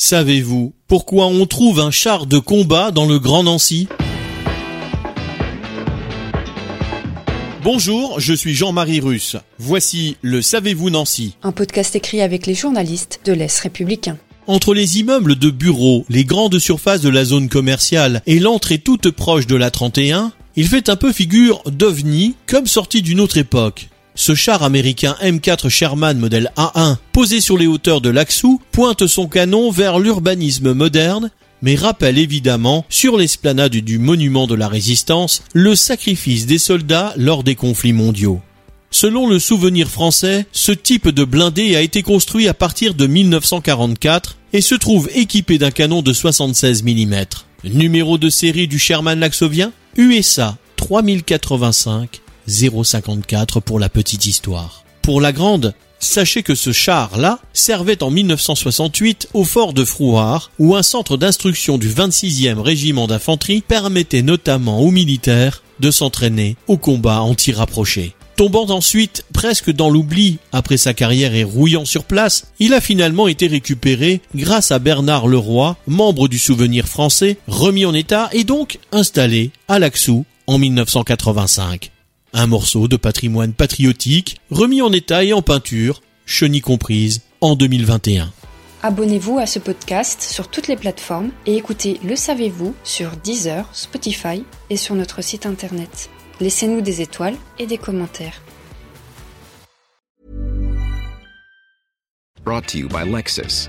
Savez-vous pourquoi on trouve un char de combat dans le Grand Nancy? Bonjour, je suis Jean-Marie Russe. Voici le Savez-vous Nancy Un podcast écrit avec les journalistes de l'Est républicain. Entre les immeubles de bureaux, les grandes surfaces de la zone commerciale et l'entrée toute proche de la 31, il fait un peu figure d'ovni comme sorti d'une autre époque. Ce char américain M4 Sherman modèle A1, posé sur les hauteurs de l'Axou, pointe son canon vers l'urbanisme moderne, mais rappelle évidemment, sur l'esplanade du monument de la résistance, le sacrifice des soldats lors des conflits mondiaux. Selon le souvenir français, ce type de blindé a été construit à partir de 1944 et se trouve équipé d'un canon de 76 mm. Numéro de série du Sherman Laxovien USA 3085 054 pour la petite histoire. Pour la grande, sachez que ce char-là servait en 1968 au fort de Frouard, où un centre d'instruction du 26e régiment d'infanterie permettait notamment aux militaires de s'entraîner au combat anti-rapproché. Tombant ensuite presque dans l'oubli après sa carrière et rouillant sur place, il a finalement été récupéré grâce à Bernard Leroy, membre du Souvenir français, remis en état et donc installé à Laxou en 1985. Un morceau de patrimoine patriotique remis en état et en peinture, chenille comprise, en 2021. Abonnez-vous à ce podcast sur toutes les plateformes et écoutez Le Savez-vous sur Deezer, Spotify et sur notre site internet. Laissez-nous des étoiles et des commentaires. Brought to you by Lexus.